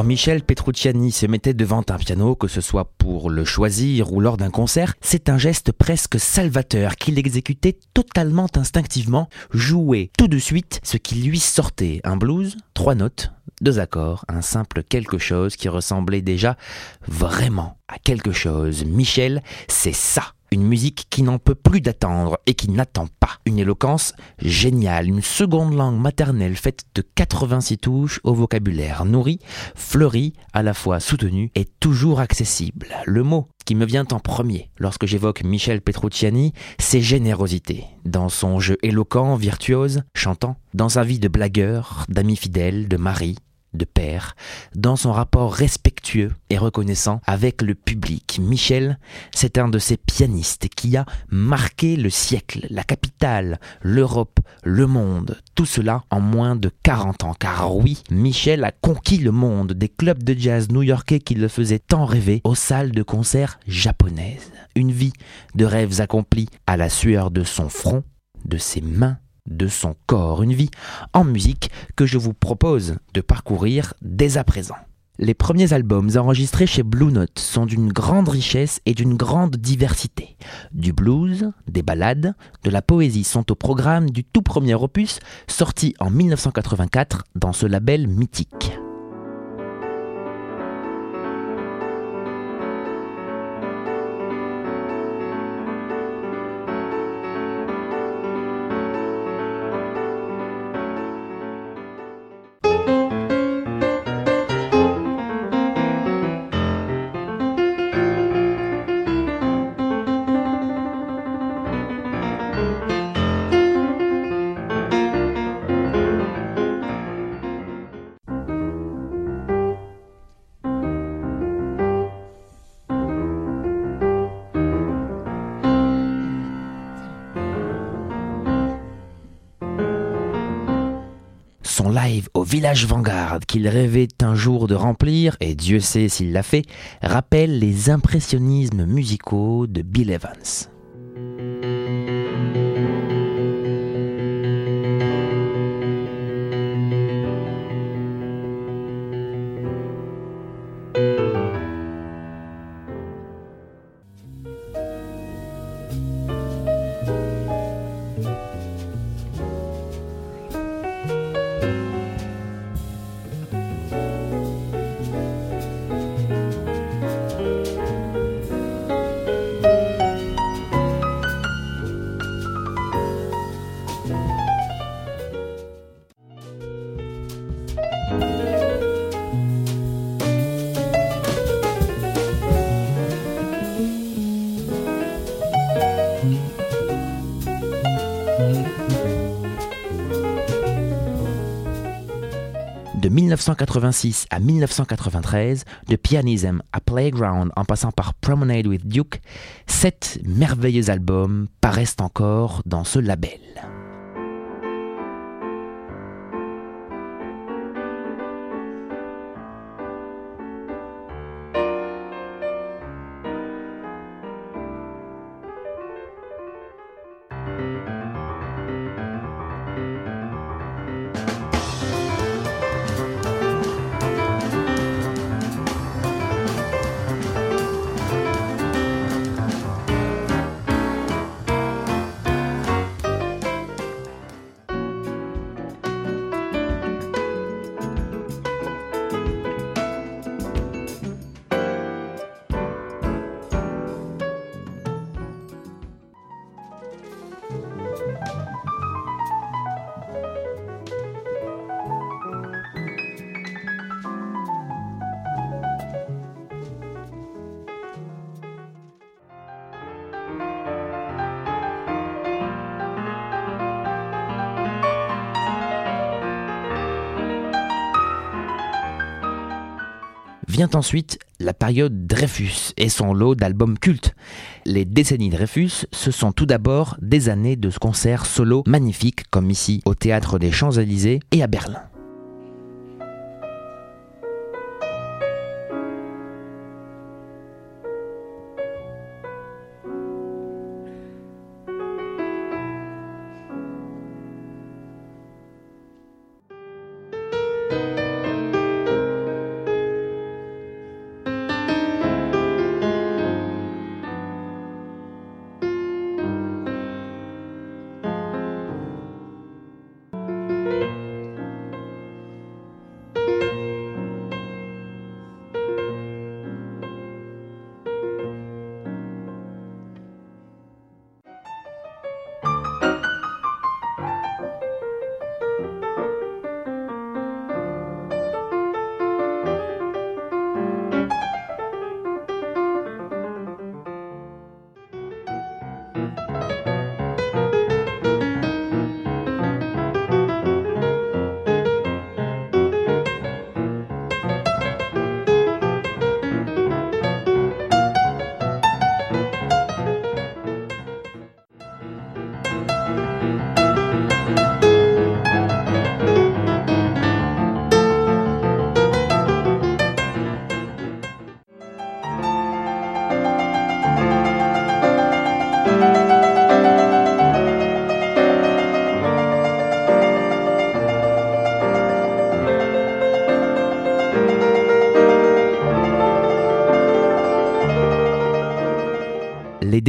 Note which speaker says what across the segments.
Speaker 1: Quand Michel Petrucciani se mettait devant un piano, que ce soit pour le choisir ou lors d'un concert, c'est un geste presque salvateur qu'il exécutait totalement instinctivement, jouait tout de suite ce qui lui sortait. Un blues, trois notes, deux accords, un simple quelque chose qui ressemblait déjà vraiment à quelque chose. Michel, c'est ça. Une musique qui n'en peut plus d'attendre et qui n'attend pas. Une éloquence géniale, une seconde langue maternelle faite de 86 touches au vocabulaire nourri, fleuri, à la fois soutenu et toujours accessible. Le mot qui me vient en premier lorsque j'évoque Michel Petrucciani, c'est générosité. Dans son jeu éloquent, virtuose, chantant, dans sa vie de blagueur, d'ami fidèle, de mari, de père, dans son rapport respectueux et reconnaissant avec le public. Michel, c'est un de ces pianistes qui a marqué le siècle, la capitale, l'Europe, le monde, tout cela en moins de 40 ans. Car oui, Michel a conquis le monde des clubs de jazz new-yorkais qui le faisaient tant rêver aux salles de concert japonaises. Une vie de rêves accomplis à la sueur de son front, de ses mains de son corps, une vie en musique que je vous propose de parcourir dès à présent. Les premiers albums enregistrés chez Blue Note sont d'une grande richesse et d'une grande diversité. Du blues, des ballades, de la poésie sont au programme du tout premier opus sorti en 1984 dans ce label mythique. Live au village Vanguard qu'il rêvait un jour de remplir, et Dieu sait s'il l'a fait, rappelle les impressionnismes musicaux de Bill Evans. 1986 à 1993, de Pianism à Playground en passant par Promenade with Duke, sept merveilleux albums paraissent encore dans ce label. Vient ensuite la période Dreyfus et son lot d'albums cultes. Les décennies Dreyfus, ce sont tout d'abord des années de concerts solo magnifiques comme ici au théâtre des Champs-Élysées et à Berlin.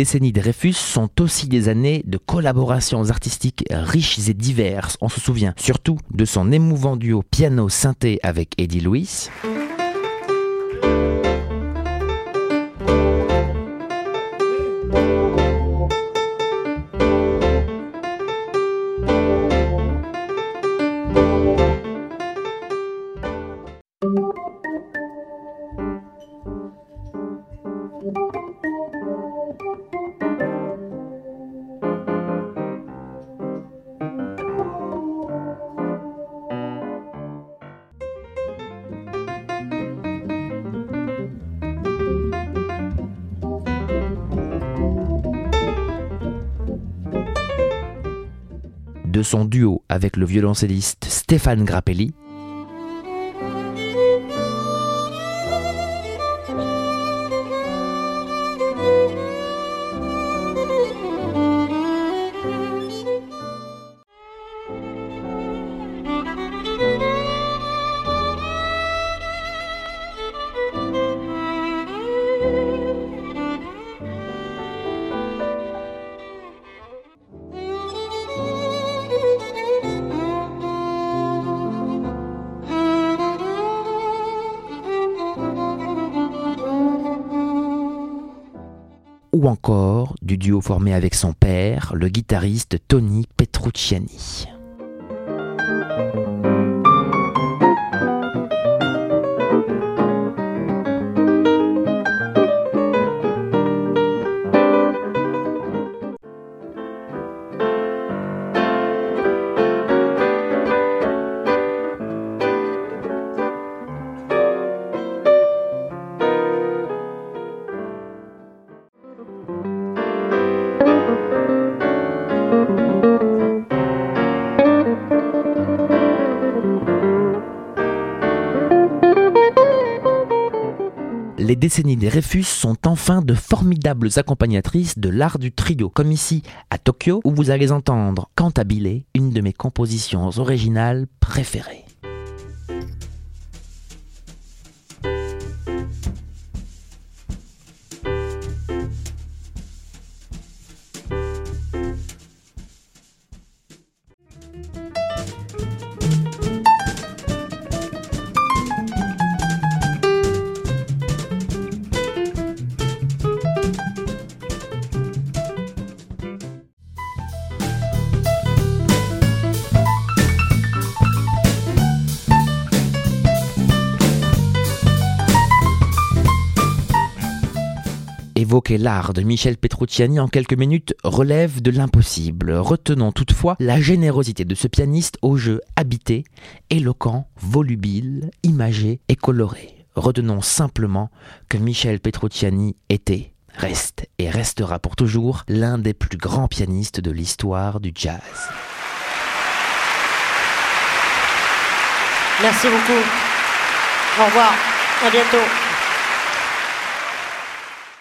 Speaker 1: Décennies de Dreyfus sont aussi des années de collaborations artistiques riches et diverses. On se souvient surtout de son émouvant duo piano-synthé avec Eddie Louis. De son duo avec le violoncelliste Stéphane Grappelli, ou encore du duo formé avec son père, le guitariste Tony Petrucciani. Les décennies des Réfus sont enfin de formidables accompagnatrices de l'art du trio, comme ici à Tokyo, où vous allez entendre Cantabile, une de mes compositions originales préférées. Évoquer l'art de Michel Petrucciani en quelques minutes relève de l'impossible. Retenons toutefois la générosité de ce pianiste au jeu habité, éloquent, volubile, imagé et coloré. Retenons simplement que Michel Petrucciani était, reste et restera pour toujours l'un des plus grands pianistes de l'histoire du jazz.
Speaker 2: Merci beaucoup. Au revoir. À bientôt.